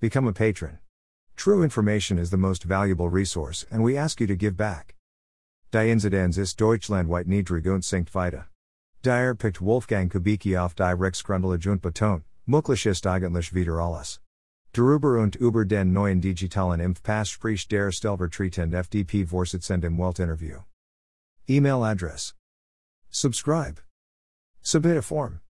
Become a patron. True information is the most valuable resource, and we ask you to give back. Die Inzidenz ist Deutschlandweit niedrig und sinkt weiter. Dyer picked Wolfgang Kubicki auf die Rechtsgrundlage und Beton, möglich ist eigentlich wieder alles. Darüber und über den neuen digitalen Impfpass spricht der stellvertretende FDP Vorsitzende im Weltinterview. Email address. Subscribe. Submit a form.